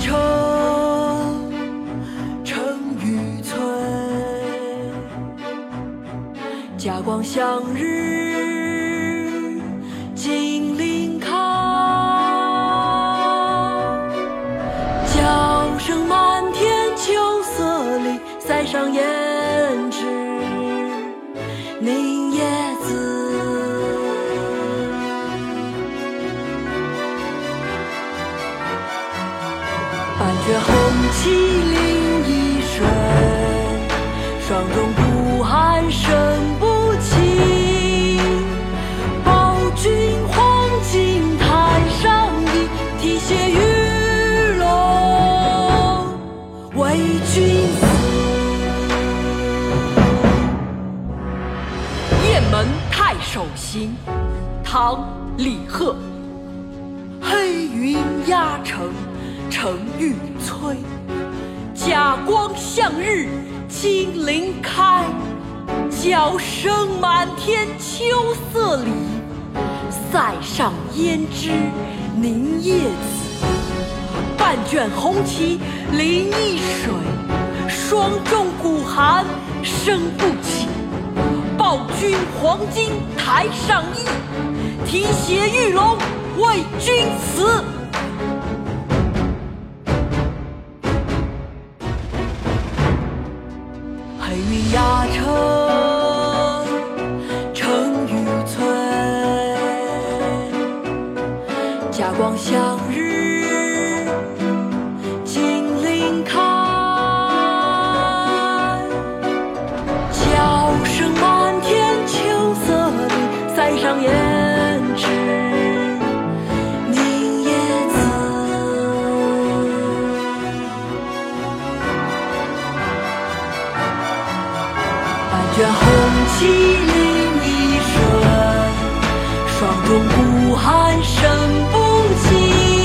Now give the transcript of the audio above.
城，城欲摧。嘉光向日，金鳞开。叫声满天秋色里，塞上胭脂凝叶半卷红旗临易水，霜中孤寒声不起。报君黄金台上意，提携玉龙为君死。雁门太守行，唐·李贺。黑云压城，城欲摧。甲光向日，金鳞开。角声满天秋色里，塞上胭脂凝夜紫。半卷红旗临易水，霜重鼓寒声不起。报君黄金台上意，提携玉龙为君死。光向日，金鳞开。叫声满天秋色里，塞上胭脂凝叶子。半卷红旗临沂水，霜中孤寒声情。